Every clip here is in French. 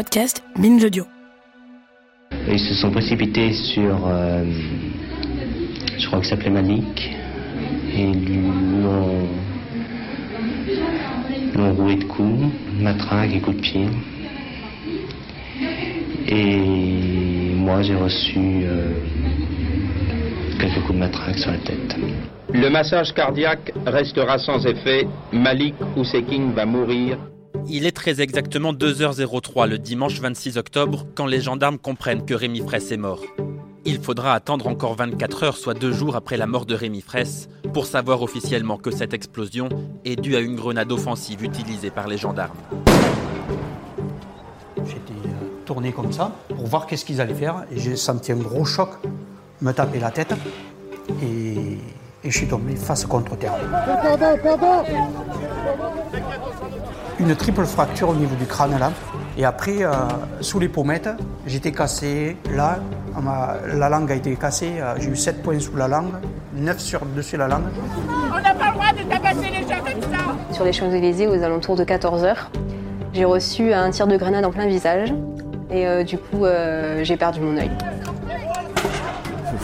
Podcast Binge Audio. Ils se sont précipités sur, euh, je crois que ça s'appelait Malik, et lui ont, l'ont roué de coups, matraque et coups de pied. Et moi j'ai reçu euh, quelques coups de matraque sur la tête. Le massage cardiaque restera sans effet. Malik Oussekine va mourir il est très exactement 2h03 le dimanche 26 octobre quand les gendarmes comprennent que Rémi Fraisse est mort. Il faudra attendre encore 24 heures, soit deux jours après la mort de Rémi Fraisse, pour savoir officiellement que cette explosion est due à une grenade offensive utilisée par les gendarmes. J'étais euh, tourné comme ça pour voir qu'est-ce qu'ils allaient faire et j'ai senti un gros choc me taper la tête et, et je suis tombé face contre terre une triple fracture au niveau du crâne là. Et après, euh, sous les pommettes, j'étais cassé. Là, la langue a été cassée, euh, j'ai eu 7 points sous la langue, 9 sur dessus la langue. On n'a pas le droit de tabasser les gens comme ça. Sur les Champs-Élysées, aux alentours de 14h, j'ai reçu un tir de grenade en plein visage. Et euh, du coup, j'ai perdu mon œil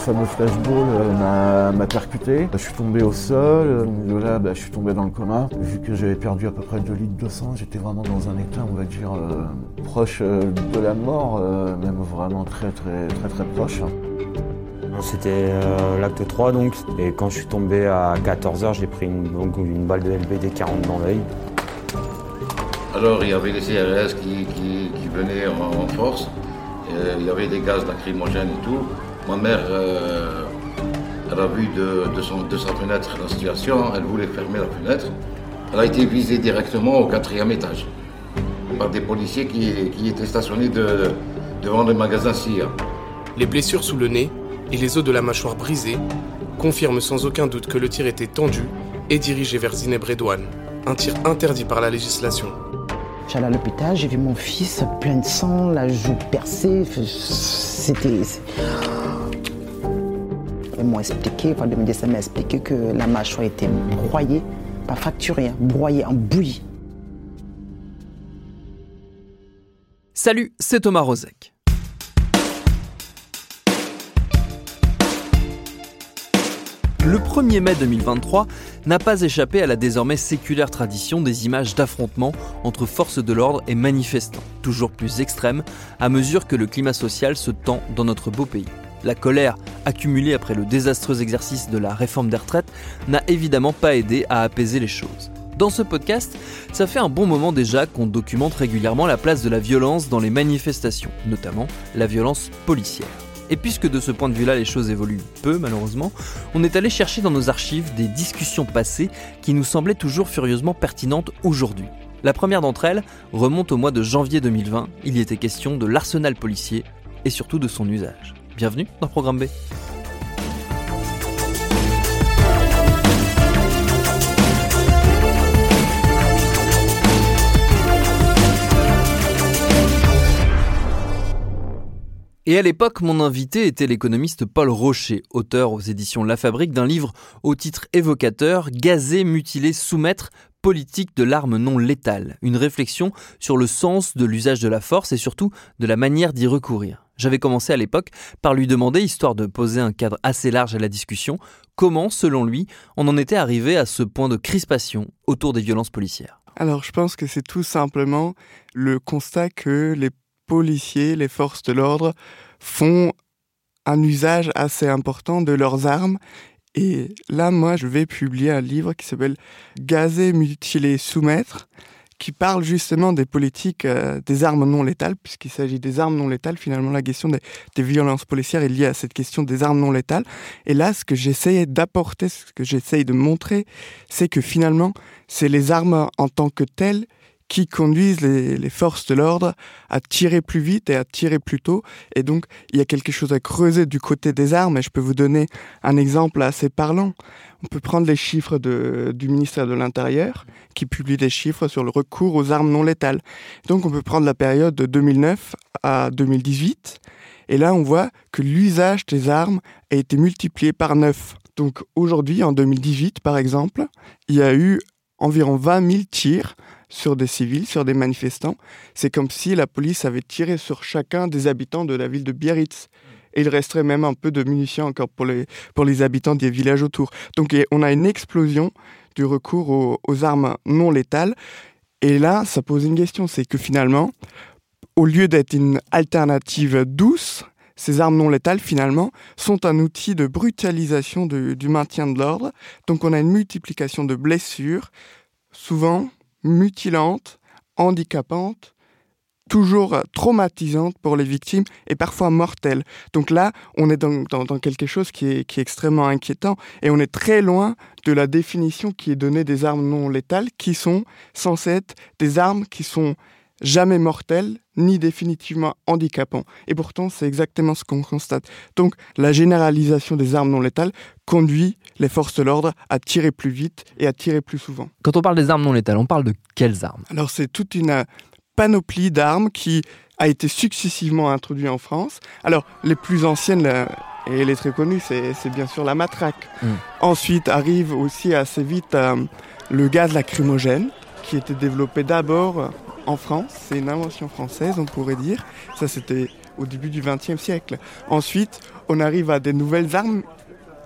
fameux flashball euh, m'a percuté. Je suis tombé au sol, de là bah, je suis tombé dans le coma. Vu que j'avais perdu à peu près 2 litres de sang, j'étais vraiment dans un état, on va dire, euh, proche euh, de la mort, même vraiment très très très très proche. C'était l'acte 3 donc, et quand je suis tombé à 14h, j'ai pris une, une balle de LBD 40 dans l'œil. Alors il y avait les CRS qui, venaient en, force, il y avait des gaz lacrymogènes et tout. Ma mère, euh, elle a vu de, sa fenêtre la situation, elle voulait fermer la fenêtre. Elle a été visée directement au quatrième étage par des policiers qui, étaient stationnés devant le magasin SIA. Les blessures sous le nez et les os de la mâchoire brisés confirment sans aucun doute que le tir était tendu et dirigé vers Zineb Redouane, un tir interdit par la législation. J'allais à l'hôpital, j'ai vu mon fils plein de sang, la joue percée. C'était. M'ont expliqué, enfin, m'a expliqué que la mâchoire était broyée, pas fracturée, hein, broyée en bouillie. Salut, c'est Thomas Rozek. Le 1er mai 2023 n'a pas échappé à la désormais séculaire tradition des images d'affrontements entre forces de l'ordre et manifestants, toujours plus extrêmes à mesure que le climat social se tend dans notre beau pays. La colère accumulée après le désastreux exercice de la réforme des retraites n'a évidemment pas aidé à apaiser les choses. Dans ce podcast, ça fait un bon moment déjà qu'on documente régulièrement la place de la violence dans les manifestations, notamment la violence policière. Et puisque de ce point de vue-là les choses évoluent peu malheureusement, on est allé chercher dans nos archives des discussions passées qui nous semblaient toujours furieusement pertinentes aujourd'hui. La première d'entre elles remonte au mois de janvier 2020, il y était question de l'arsenal policier et surtout de son usage. Bienvenue dans Programme B. Et à l'époque, mon invité était l'économiste Paul Rocher, auteur aux éditions La Fabrique d'un livre au titre évocateur Gazer, mutiler, soumettre, politique de l'arme non létale, une réflexion sur le sens de l'usage de la force et surtout de la manière d'y recourir. J'avais commencé à l'époque par lui demander, histoire de poser un cadre assez large à la discussion, comment, selon lui, on en était arrivé à ce point de crispation autour des violences policières. Alors je pense que c'est tout simplement le constat que les policiers, les forces de l'ordre font un usage assez important de leurs armes. Et là, moi, je vais publier un livre qui s'appelle Gazer, mutiler, soumettre, qui parle justement des politiques euh, des armes non létales, puisqu'il s'agit des armes non létales. Finalement, la question des, des, violences policières est liée à cette question des armes non létales. Et là, ce que j'essaye d'apporter, ce que j'essaye de montrer, c'est que finalement, c'est les armes en tant que telles qui conduisent les, forces de l'ordre à tirer plus vite et à tirer plus tôt. Et donc, il y a quelque chose à creuser du côté des armes. Et je peux vous donner un exemple assez parlant. On peut prendre les chiffres du ministère de l'Intérieur, qui publie des chiffres sur le recours aux armes non létales. Donc, on peut prendre la période de 2009 à 2018. Et là, on voit que l'usage des armes a été multiplié par 9. Donc, aujourd'hui, en 2018, par exemple, il y a eu environ 20 000 tirs sur des civils, sur des manifestants. C'est comme si la police avait tiré sur chacun des habitants de la ville de Biarritz. Et il resterait même un peu de munitions encore pour les, pour les habitants des villages autour. Donc on a une explosion du recours aux, armes non létales. Et là, ça pose une question, c'est que finalement, au lieu d'être une alternative douce, ces armes non létales, finalement, sont un outil de brutalisation du maintien de l'ordre. Donc on a une multiplication de blessures, souvent mutilantes, handicapantes, toujours traumatisantes pour les victimes et parfois mortelles. Donc là, on est dans quelque chose qui est, qui est, extrêmement inquiétant et on est très loin de la définition qui est donnée des armes non létales, qui sont censées être des armes qui sont jamais mortelles ni définitivement handicapants. Et pourtant, c'est exactement ce qu'on constate. Donc, la généralisation des armes non létales conduit les forces de l'ordre à tirer plus vite et à tirer plus souvent. Quand on parle des armes non létales, on parle de quelles armes? Alors, c'est toute une panoplie d'armes qui a été successivement introduite en France. Alors, les plus anciennes, et elle est très connue, c'est bien sûr la matraque. Mmh. Ensuite arrive aussi assez vite euh, le gaz lacrymogène, qui était développé d'abord en France, c'est une invention française, on pourrait dire. Ça, c'était au début du XXe siècle. Ensuite, on arrive à des nouvelles armes,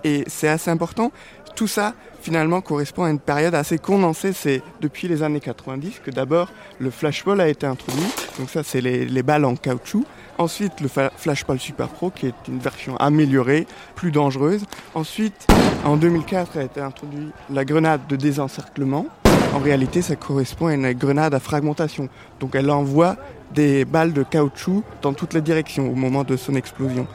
et c'est assez important. Tout ça, finalement, correspond à une période assez condensée. C'est depuis les années 90 que d'abord le flashball a été introduit. Donc ça, c'est les, les, balles en caoutchouc. Ensuite, le flashball Super Pro, qui est une version améliorée, plus dangereuse. Ensuite, en 2004, a été introduit la grenade de désencerclement. En réalité, ça correspond à une grenade à fragmentation. Donc elle envoie des balles de caoutchouc dans toutes les directions au moment de son explosion.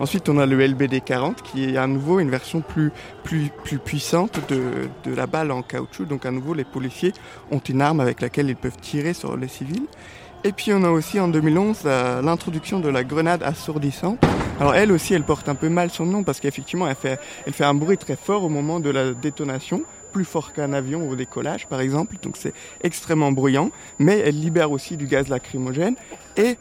Ensuite, on a le LBD-40 qui est à nouveau une version plus, plus, plus puissante de, de la balle en caoutchouc. Donc à nouveau, les policiers ont une arme avec laquelle ils peuvent tirer sur les civils. Et puis on a aussi en 2011 l'introduction de la grenade assourdissante. Alors elle aussi, elle porte un peu mal son nom parce qu'effectivement, elle fait, elle fait un bruit très fort au moment de la détonation plus fort qu'un avion au décollage par exemple, donc c'est extrêmement bruyant, mais elle libère aussi du gaz lacrymogène et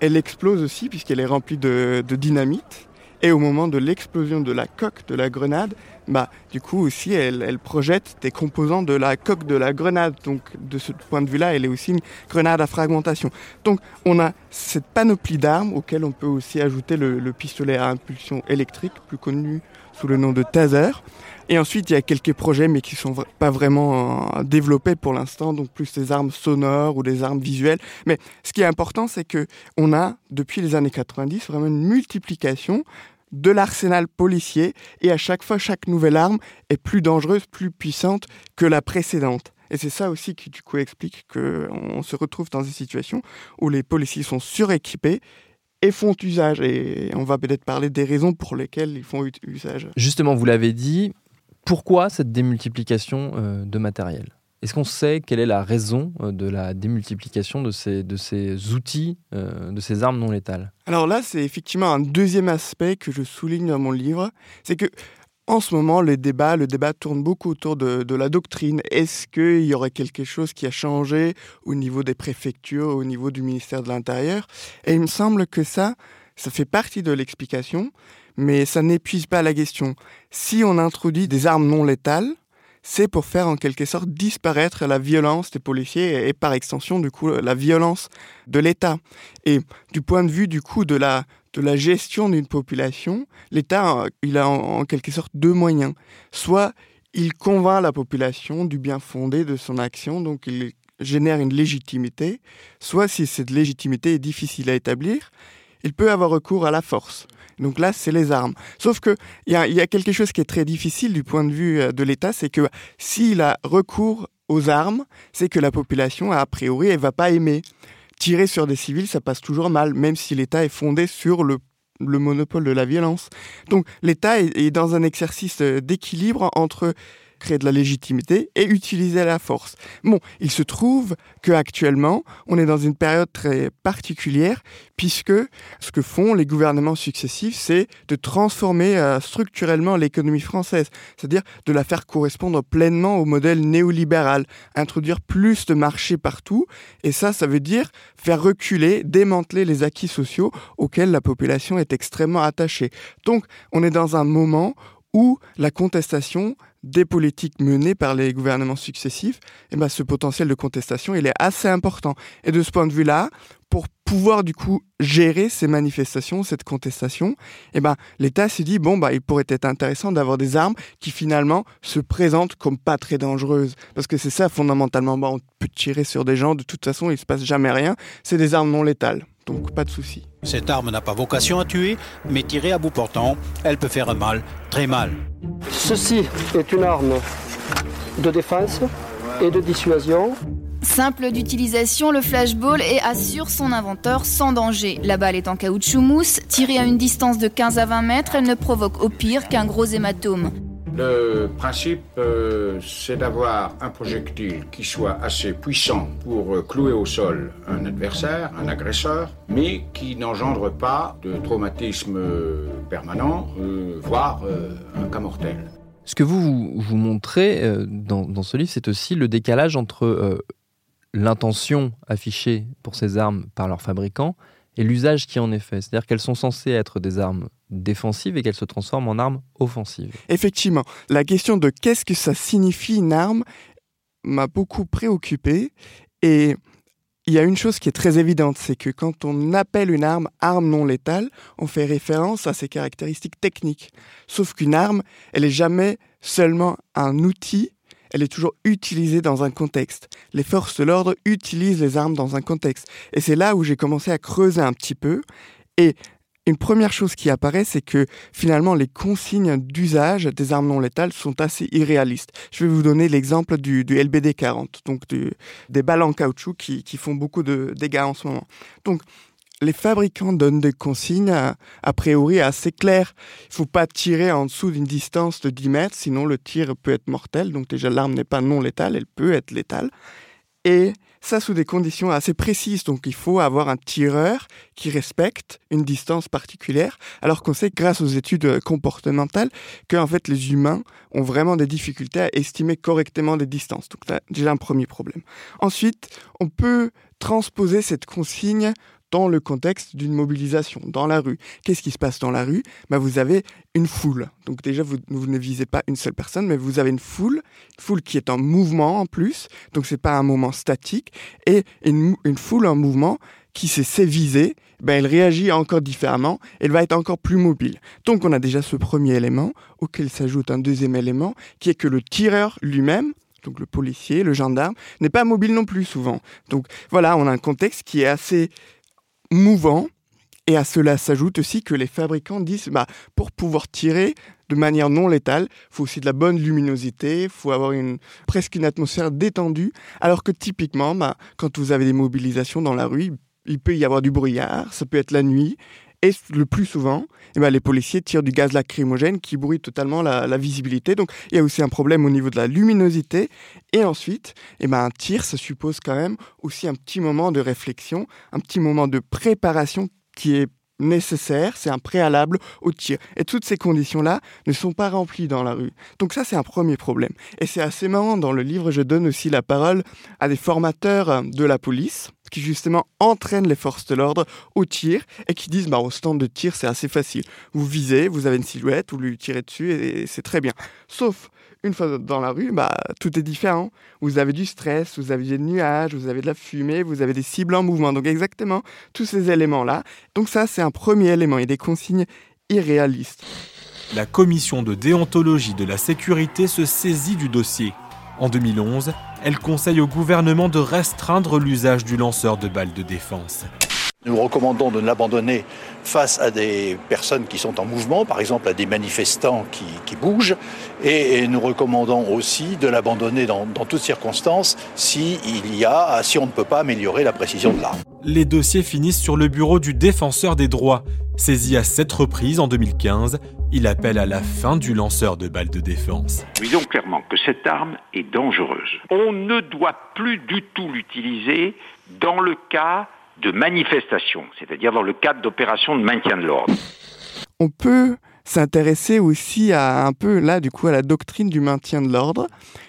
elle explose aussi puisqu'elle est remplie de, dynamite. Et au moment de l'explosion de la coque de la grenade, bah, du coup aussi elle, projette des composants de la coque de la grenade. Donc de ce point de vue-là, elle est aussi une grenade à fragmentation. Donc on a cette panoplie d'armes auxquelles on peut aussi ajouter le pistolet à impulsion électrique, plus connu sous le nom de taser. Et ensuite, il y a quelques projets, mais qui sont pas vraiment euh, développés pour l'instant, donc plus des armes sonores ou des armes visuelles. Mais ce qui est important, c'est que on a, depuis les années 90, vraiment une multiplication de l'arsenal policier, et à chaque fois, chaque nouvelle arme est plus dangereuse, plus puissante que la précédente. Et c'est ça aussi qui, du coup, explique qu'on se retrouve dans une situation où les policiers sont suréquipés et font usage. Et on va peut-être parler des raisons pour lesquelles ils font usage. Justement, vous l'avez dit, pourquoi cette démultiplication euh, de matériel? Est-ce qu'on sait quelle est la raison euh, de la démultiplication de ces, de ces outils, euh, de ces armes non létales? Alors là, c'est effectivement un deuxième aspect que je souligne dans mon livre, c'est que en ce moment, le débat, le débat tourne beaucoup autour de, de la doctrine. Est-ce qu'il y aurait quelque chose qui a changé au niveau des préfectures, au niveau du ministère de l'Intérieur? Et il me semble que ça, ça fait partie de l'explication, mais ça n'épuise pas la question. Si on introduit des armes non létales, c'est pour faire en quelque sorte disparaître la violence des policiers et, par extension du coup la violence de l'État. Et du point de vue du coup de la de la gestion d'une population, l'État il a en, quelque sorte deux moyens. Soit il convainc la population du bien fondé de son action, donc il génère une légitimité, soit si cette légitimité est difficile à établir, il peut avoir recours à la force. Donc là, c'est les armes. Sauf qu'il y a, y a quelque chose qui est très difficile du point de vue euh, de l'État, c'est que s'il a recours aux armes, c'est que la population, a priori, elle va pas aimer. Tirer sur des civils, ça passe toujours mal, même si l'État est fondé sur le le monopole de la violence. Donc l'État est, dans un exercice euh, d'équilibre entre créer de la légitimité et utiliser la force. Bon, il se trouve qu'actuellement, on est dans une période très particulière puisque ce que font les gouvernements successifs, c'est de transformer euh, structurellement l'économie française, c'est-à-dire de la faire correspondre pleinement au modèle néolibéral, introduire plus de marchés partout, et ça, ça veut dire faire reculer, démanteler les acquis sociaux auxquels la population est extrêmement attachée. Donc, on est dans un moment où la contestation des politiques menées par les gouvernements successifs, et eh ben, ce potentiel de contestation, il est assez important. Et de ce point de vue-là, pour pouvoir du coup gérer ces manifestations, cette contestation, eh ben, l'État s'est dit, bon, bah, il pourrait être intéressant d'avoir des armes qui finalement se présentent comme pas très dangereuses. Parce que c'est ça fondamentalement, bah, on peut tirer sur des gens, de toute façon, il se passe jamais rien, c'est des armes non létales. Donc pas de souci. Cette arme n'a pas vocation à tuer, mais tirée à bout portant, elle peut faire mal, très mal. Ceci est une arme de défense et de dissuasion. Simple d'utilisation, le flashball et assure son inventeur sans danger. La balle est en caoutchouc mousse, tirée à une distance de 15 à 20 mètres, elle ne provoque au pire qu'un gros hématome. Le principe, euh, c'est d'avoir un projectile qui soit assez puissant pour euh, clouer au sol un adversaire, un agresseur, mais qui n'engendre pas de traumatisme euh, permanent, voire un cas mortel. Ce que vous vous montrez dans ce livre, c'est aussi le décalage entre l'intention affichée pour ces armes par leurs fabricants et l'usage qui en est fait. C'est-à-dire qu'elles sont censées être des armes défensives et qu'elles se transforment en armes offensives. Effectivement, la question de qu'est-ce que ça signifie une arme m'a beaucoup préoccupé et il y a une chose qui est très évidente, c'est que quand on appelle une arme arme non létale, on fait référence à ses caractéristiques techniques. Sauf qu'une arme, elle n'est jamais seulement un outil elle est toujours utilisée dans un contexte. Les forces de l'ordre utilisent les armes dans un contexte. Et c'est là où j'ai commencé à creuser un petit peu. Et une première chose qui apparaît, c'est que finalement les consignes d'usage des armes non létales sont assez irréalistes. Je vais vous donner l'exemple du, LBD 40, donc des balles en caoutchouc qui, qui, font beaucoup de dégâts en ce moment. Donc les fabricants donnent des consignes a, priori assez claires. Il faut pas tirer en dessous d'une distance de 10 mètres, sinon le tir peut être mortel. Donc déjà l'arme n'est pas non létale, elle peut être létale. Et ça sous des conditions assez précises. Donc il faut avoir un tireur qui respecte une distance particulière, alors qu'on sait grâce aux études comportementales que en fait les humains ont vraiment des difficultés à estimer correctement des distances. Donc c'est déjà un premier problème. Ensuite, on peut transposer cette consigne dans le contexte d'une mobilisation, dans la rue. Qu'est-ce qui se passe dans la rue? Bah, Vous avez une foule. Donc déjà, vous, ne visez pas une seule personne, mais vous avez une foule, une foule qui est en mouvement en plus, donc c'est pas un moment statique, et une, foule en mouvement qui sait viser, ben, elle réagit encore différemment, elle va être encore plus mobile. Donc on a déjà ce premier élément, auquel s'ajoute un deuxième élément, qui est que le tireur lui-même, donc le policier, le gendarme, n'est pas mobile non plus souvent. Donc voilà, on a un contexte qui est assez mouvant. Et à cela s'ajoute aussi que les fabricants disent, bah, pour pouvoir tirer de manière non létale, faut aussi de la bonne luminosité, faut avoir une, presque une atmosphère détendue, alors que typiquement, bah, quand vous avez des mobilisations dans la rue, il peut y avoir du brouillard, ça peut être la nuit, et le plus souvent, eh ben, les policiers tirent du gaz lacrymogène qui brouille totalement la, visibilité. Donc il y a aussi un problème au niveau de la luminosité. Et ensuite, eh ben, un tir, ça suppose quand même aussi un petit moment de réflexion, un petit moment de préparation qui est nécessaire, c'est un préalable au tir. Et toutes ces conditions-là ne sont pas remplies dans la rue. Donc ça, c'est un premier problème. Et c'est assez marrant, dans le livre, je donne aussi la parole à des formateurs de la police qui justement entraînent les forces de l'ordre au tir et qui disent bah, au stand de tir c'est assez facile. Vous visez, vous avez une silhouette, vous lui tirez dessus et c'est très bien. Sauf une fois dans la rue, bah, tout est différent. Vous avez du stress, vous avez des nuages, vous avez de la fumée, vous avez des cibles en mouvement. Donc exactement tous ces éléments-là. Donc ça, c'est un premier élément et des consignes irréalistes. La commission de déontologie de la sécurité se saisit du dossier. En 2011, elle conseille au gouvernement de restreindre l'usage du lanceur de balles de défense. Nous recommandons de ne l'abandonner face à des personnes qui sont en mouvement, par exemple à des manifestants qui, bougent, et, nous recommandons aussi de l'abandonner dans, dans, toutes circonstances si il y a, si on ne peut pas améliorer la précision de l'arme. Les dossiers finissent sur le bureau du défenseur des droits. Saisi à sept reprises en 2015, il appelle à la fin du lanceur de balles de défense. Disons clairement que cette arme est dangereuse. On ne doit plus du tout l'utiliser dans le cas de manifestation, c'est-à-dire dans le cadre d'opérations de maintien de l'ordre. On peut s'intéresser aussi à un peu là du coup à la doctrine du maintien de l'ordre.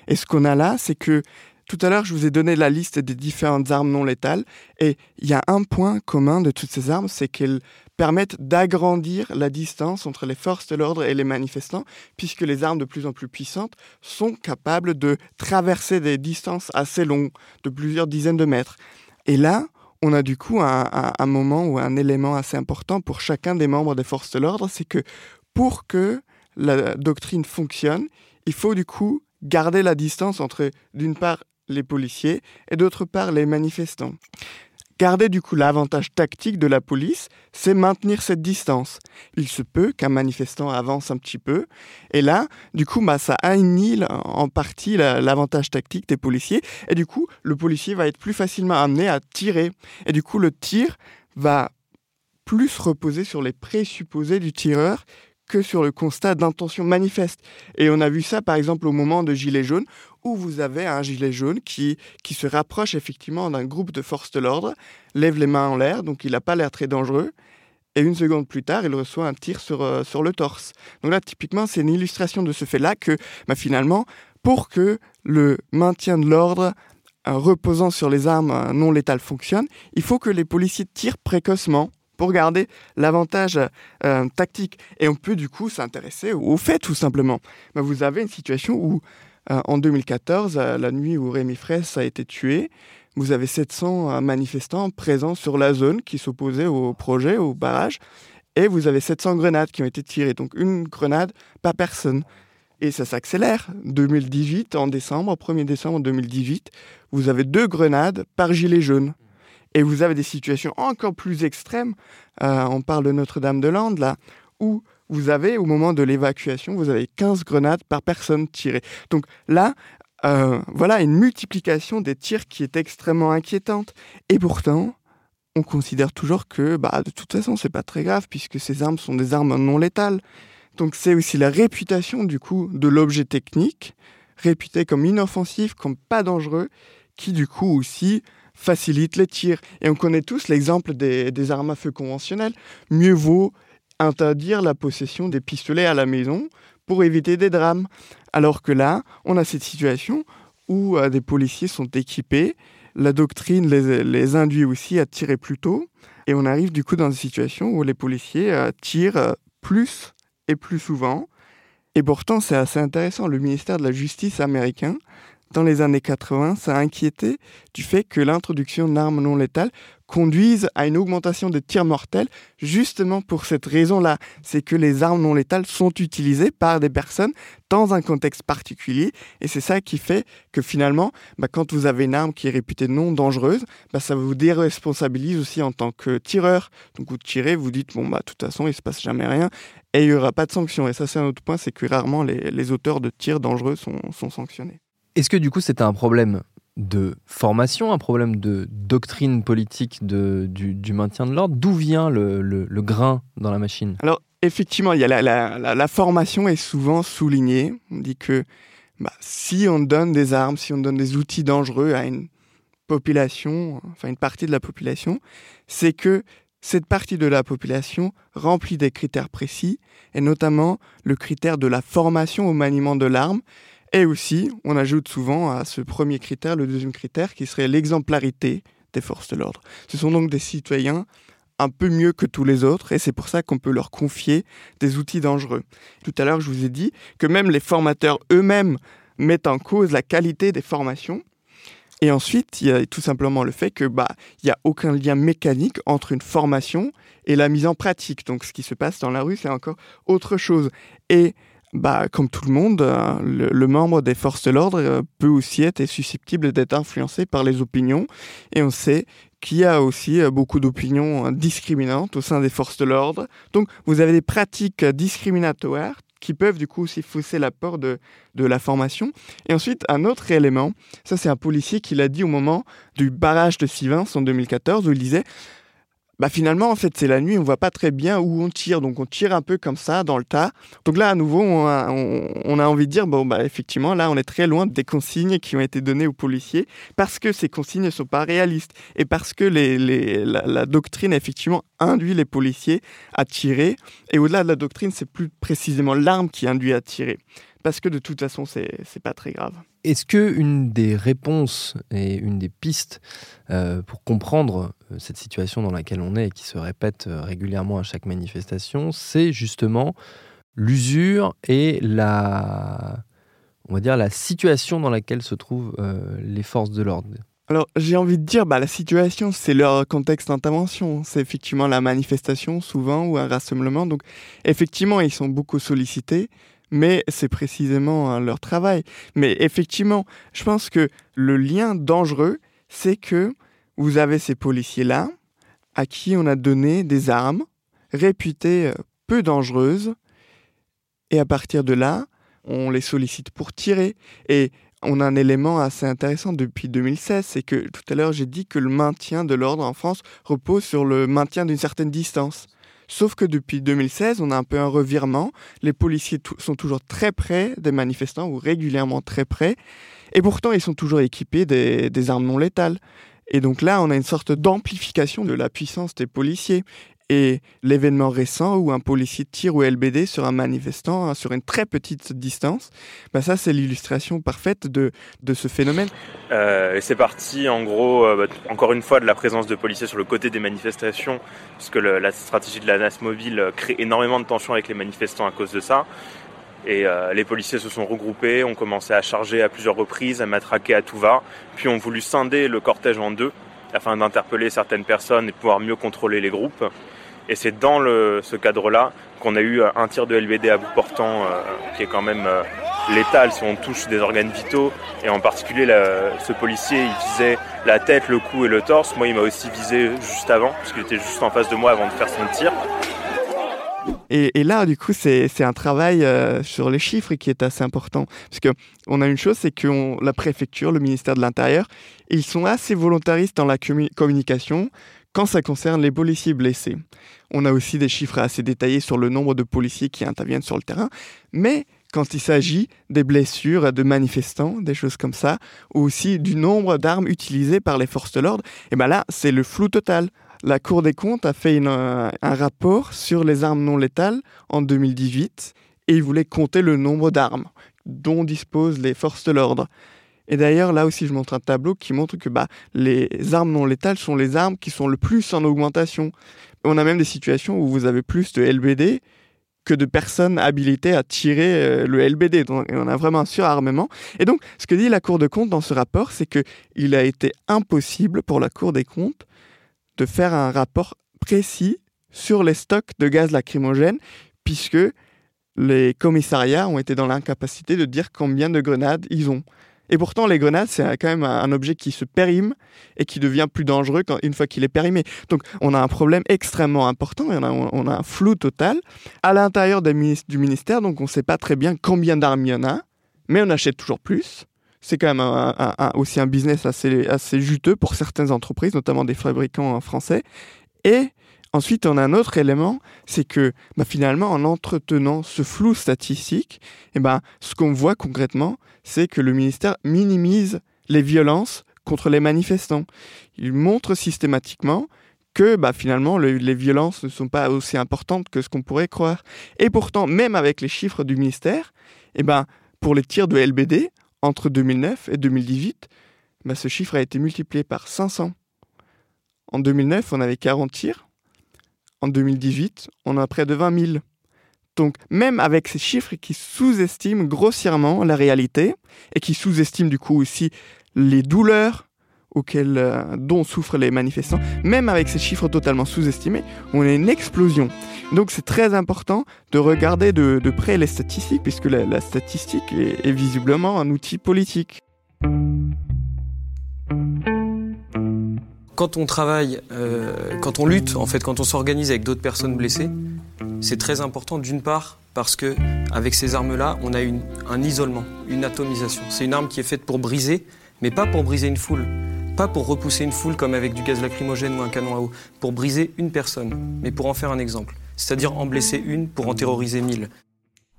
Et ce qu'on a là, c'est que tout à l'heure, je vous ai donné la liste des différentes armes non létales, et il y a un point commun de toutes ces armes, c'est qu'elles permettent d'agrandir la distance entre les forces de l'ordre et les manifestants, puisque les armes de plus en plus puissantes sont capables de traverser des distances assez longues, de plusieurs dizaines de mètres. Et là, on a du coup un, moment ou un élément assez important pour chacun des membres des forces de l'ordre, c'est que pour que la doctrine fonctionne, il faut du coup garder la distance entre, d'une part, les policiers et d'autre part, les manifestants. Garder du coup l'avantage tactique de la police, c'est maintenir cette distance. Il se peut qu'un manifestant avance un petit peu, et là, du coup, bah, ça annihile en partie l'avantage tactique des policiers, et du coup, le policier va être plus facilement amené à tirer. Et du coup, le tir va plus reposer sur les présupposés du tireur sur le constat d'intention manifeste. Et on a vu ça par exemple au moment de Gilet jaune, où vous avez un gilet jaune qui, qui se rapproche effectivement d'un groupe de forces de l'ordre, lève les mains en l'air, donc il n'a pas l'air très dangereux, et une seconde plus tard, il reçoit un tir sur, euh, sur le torse. Donc là, typiquement, c'est une illustration de ce fait-là que bah, finalement, pour que le maintien de l'ordre euh, reposant sur les armes euh, non létales fonctionne, il faut que les policiers tirent précocement pour l'avantage tactique. Et on peut du coup s'intéresser au fait tout simplement. Bah, vous avez une situation où euh, en 2014, la nuit où Rémi Fraisse a été tué, vous avez 700 euh, manifestants présents sur la zone qui s'opposaient au projet, au barrage, et vous avez 700 grenades qui ont été tirées. Donc une grenade, pas personne. Et ça s'accélère. 2018, en décembre, 1er décembre 2018, vous avez deux grenades par gilet jaune. Et vous avez des situations encore plus extrêmes. Euh, on parle de Notre-Dame-de-Lande, là, où vous avez, au moment de l'évacuation, vous avez 15 grenades par personne tirées. Donc là, euh, voilà une multiplication des tirs qui est extrêmement inquiétante. Et pourtant, on considère toujours que bah, de toute façon, c'est pas très grave puisque ces armes sont des armes non létales. Donc c'est aussi la réputation du coup de l'objet technique, réputé comme inoffensif, comme pas dangereux, qui du coup aussi facilite les tirs. Et on connaît tous l'exemple des, armes à feu conventionnelles. Mieux vaut interdire la possession des pistolets à la maison pour éviter des drames. Alors que là, on a cette situation où euh, des policiers sont équipés, la doctrine les, induit aussi à tirer plus tôt, et on arrive du coup dans une situation où les policiers euh, tirent euh, plus et plus souvent. Et pourtant, c'est assez intéressant, le ministère de la Justice américain dans les années 80 s'est inquiété du fait que l'introduction d'armes non létales conduise à une augmentation des tirs mortels, justement pour cette raison-là. C'est que les armes non létales sont utilisées par des personnes dans un contexte particulier, et c'est ça qui fait que finalement, bah, quand vous avez une arme qui est réputée non dangereuse, bah, ça vous déresponsabilise aussi en tant que tireur. Donc vous tirez, vous dites, bon, bah, de toute façon, il se passe jamais rien, et il n'y aura pas de sanction. Et ça, c'est un autre point, c'est que rarement les, auteurs de tirs dangereux sont sanctionnés. Est-ce que du coup c'était un problème de formation, un problème de doctrine politique de, du, maintien de l'ordre? D'où vient le, grain dans la machine? Alors effectivement, il y a la, formation est souvent soulignée. On dit que bah, si on donne des armes, si on donne des outils dangereux à une population, enfin une partie de la population, c'est que cette partie de la population remplit des critères précis, et notamment le critère de la formation au maniement de l'arme, et aussi, on ajoute souvent à ce premier critère le deuxième critère qui serait l'exemplarité des forces de l'ordre. Ce sont donc des citoyens un peu mieux que tous les autres et c'est pour ça qu'on peut leur confier des outils dangereux. Tout à l'heure, je vous ai dit que même les formateurs eux-mêmes mettent en cause la qualité des formations. Et ensuite, il y a tout simplement le fait que bah il y a aucun lien mécanique entre une formation et la mise en pratique. Donc ce qui se passe dans la rue, c'est encore autre chose. Et bah, comme tout le monde, euh, le, membre des forces de l'ordre euh, peut aussi être susceptible d'être influencé par les opinions. Et on sait qu'il y a aussi euh, beaucoup d'opinions discriminantes au sein des forces de l'ordre. Donc, vous avez des pratiques discriminatoires qui peuvent du coup aussi fausser l'apport de, de la formation. Et ensuite, un autre élément, ça c'est un policier qui l'a dit au moment du barrage de Sivins en 2014, où il disait bah finalement, en fait, c'est la nuit, on voit pas très bien où on tire. Donc, on tire un peu comme ça, dans le tas. Donc là, à nouveau, on a, envie de dire, bon, bah, effectivement, là, on est très loin des consignes qui ont été données aux policiers parce que ces consignes ne sont pas réalistes et parce que la, doctrine, effectivement, induit les policiers à tirer. Et au-delà de la doctrine, c'est plus précisément l'arme qui induit à tirer. Parce que de toute façon, c'est pas très grave. Est-ce que une des réponses et une des pistes euh, pour comprendre euh, cette situation dans laquelle on est et qui se répète euh, régulièrement à chaque manifestation, c'est justement l'usure et la, on va dire, la situation dans laquelle se trouvent les forces de l'ordre? Alors j'ai envie de dire, bah, la situation, c'est leur contexte d'intervention. C'est effectivement la manifestation souvent ou un rassemblement. Donc effectivement, ils sont beaucoup sollicités mais c'est précisément hein, leur travail. Mais effectivement, je pense que le lien dangereux, c'est que vous avez ces policiers-là à qui on a donné des armes réputées euh, peu dangereuses, et à partir de là, on les sollicite pour tirer. Et on a un élément assez intéressant depuis 2016, c'est que tout à l'heure j'ai dit que le maintien de l'ordre en France repose sur le maintien d'une certaine distance. Sauf que depuis 2016, on a un peu un revirement. Les policiers sont toujours très près des manifestants ou régulièrement très près. Et pourtant, ils sont toujours équipés des armes non létales. Et donc là, on a une sorte d'amplification de la puissance des policiers. Et l'événement récent où un policier tire au LBD sur un manifestant hein, sur une très petite distance, bah ça c'est l'illustration parfaite de, de ce phénomène. Euh, et c'est parti en gros, euh, bah, encore une fois, de la présence de policiers sur le côté des manifestations, puisque la stratégie de la NAS mobile euh, crée énormément de tensions avec les manifestants à cause de ça. Et les policiers se sont regroupés, ont commencé à charger à plusieurs reprises, à matraquer à tout va, puis ont voulu scinder le cortège en deux afin d'interpeller certaines personnes et pouvoir mieux contrôler les groupes. Et c'est dans ce cadre-là qu'on a eu euh, un tir de LBD à bout portant euh, qui est quand même euh, létal si on touche des organes vitaux. Et en particulier, ce policier, il visait la tête, le cou et le torse. Moi, il m'a aussi visé juste avant, parce qu'il était juste en face de moi avant de faire son tir. Et, et, là, du coup, c'est un travail sur les chiffres qui est assez important. Parce que on a une chose, c'est que la préfecture, le ministère de l'Intérieur, ils sont assez volontaristes dans la communication quand ça concerne les policiers blessés. On a aussi des chiffres assez détaillés sur le nombre de policiers qui interviennent sur le terrain, mais quand il s'agit des blessures de manifestants, des choses comme ça, ou aussi du nombre d'armes utilisées par les forces de l'ordre, et eh ben là, c'est le flou total. La Cour des comptes a fait un rapport sur les armes non létales en 2018 et il voulait compter le nombre d'armes dont disposent les forces de l'ordre. Et d'ailleurs, là aussi, je montre un tableau qui montre que bah, les armes non létales sont les armes qui sont le plus en augmentation. On a même des situations où vous avez plus de LBD que de personnes habilitées à tirer euh, le LBD. On a vraiment un surarmement. Et donc, ce que dit la Cour des comptes dans ce rapport, c'est qu'il a été impossible pour la Cour des comptes de faire un rapport précis sur les stocks de gaz lacrymogène, puisque les commissariats ont été dans l'incapacité de dire combien de grenades ils ont. Et pourtant, les grenades, c'est quand même un objet qui se périme et qui devient plus dangereux quand, une fois qu'il est périmé. Donc, on a un problème extrêmement important on a, un flou total à l'intérieur du ministère. Donc, on ne sait pas très bien combien d'armes il y en a, mais on achète toujours plus. C'est quand même aussi un business assez, assez juteux pour certaines entreprises, notamment des fabricants français. Et Ensuite, on a un autre élément, c'est que bah, finalement, en entretenant ce flou statistique, eh ben, ce qu'on voit concrètement, c'est que le ministère minimise les violences contre les manifestants. Il montre systématiquement que bah, finalement les violences ne sont pas aussi importantes que ce qu'on pourrait croire. Et pourtant, même avec les chiffres du ministère, eh ben, pour les tirs de LBD, entre 2009 et 2018, bah, ce chiffre a été multiplié par 500. En 2009, on avait 40 tirs. En 2018, on a près de 20 000. Donc, même avec ces chiffres qui sous-estiment grossièrement la réalité et qui sous-estiment du coup aussi les douleurs auxquelles, euh, dont souffrent les manifestants, même avec ces chiffres totalement sous-estimés, on a une explosion. Donc c'est très important de regarder de, près les statistiques, puisque la, statistique est, visiblement un outil politique. Quand on travaille, euh, quand on lutte, en fait, quand on s'organise avec d'autres personnes blessées, c'est très important d'une part parce que avec ces armes-là, on a un isolement, une atomisation. C'est une arme qui est faite pour briser, mais pas pour briser une foule, pas pour repousser une foule comme avec du gaz lacrymogène ou un canon à eau, pour briser une personne, mais pour en faire un exemple. C'est-à-dire en blesser une pour en terroriser mille.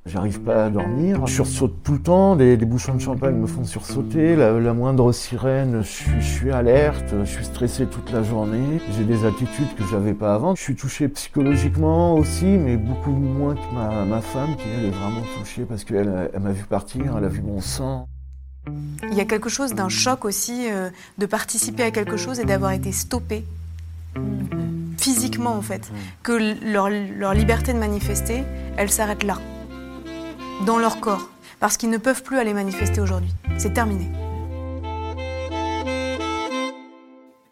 J'arrive pas à dormir, je sursaute tout le temps, les, bouchons de champagne me font sursauter, la, moindre sirène, je suis, alerte, je suis stressé toute la journée, j'ai des attitudes que j'avais pas avant. Je suis touché psychologiquement aussi, mais beaucoup moins que ma, femme qui elle est vraiment touchée parce qu'elle elle, m'a vu partir, elle a vu mon sang. Il y a quelque chose d'un choc aussi euh, de participer à quelque chose et d'avoir été stoppé. Physiquement en fait, que leur, leur liberté de manifester, elle s'arrête là dans leur corps, parce qu'ils ne peuvent plus aller manifester aujourd'hui. C'est terminé.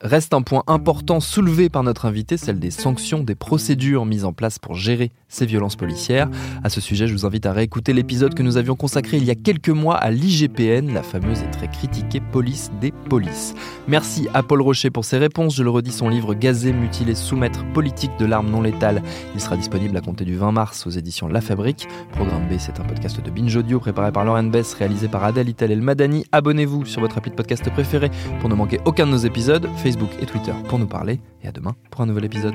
Reste un point important soulevé par notre invité, celle des sanctions, des procédures mises en place pour gérer ces violences policières. À ce sujet, je vous invite à réécouter l'épisode que nous avions consacré il y a quelques mois à l'IGPN, la fameuse et très critiquée police des polices. Merci à Paul Rocher pour ses réponses. Je le redis, son livre Gazé, mutiler, soumettre, politique de l'arme non létale. Il sera disponible à compter du 20 mars aux éditions La Fabrique. Programme B, c'est un podcast de Binge Audio préparé par Lauren Bess, réalisé par Adèle Ital El Madani. Abonnez-vous sur votre appli de podcast préféré pour ne manquer aucun de nos épisodes. Facebook et Twitter pour nous parler. Et à demain pour un nouvel épisode.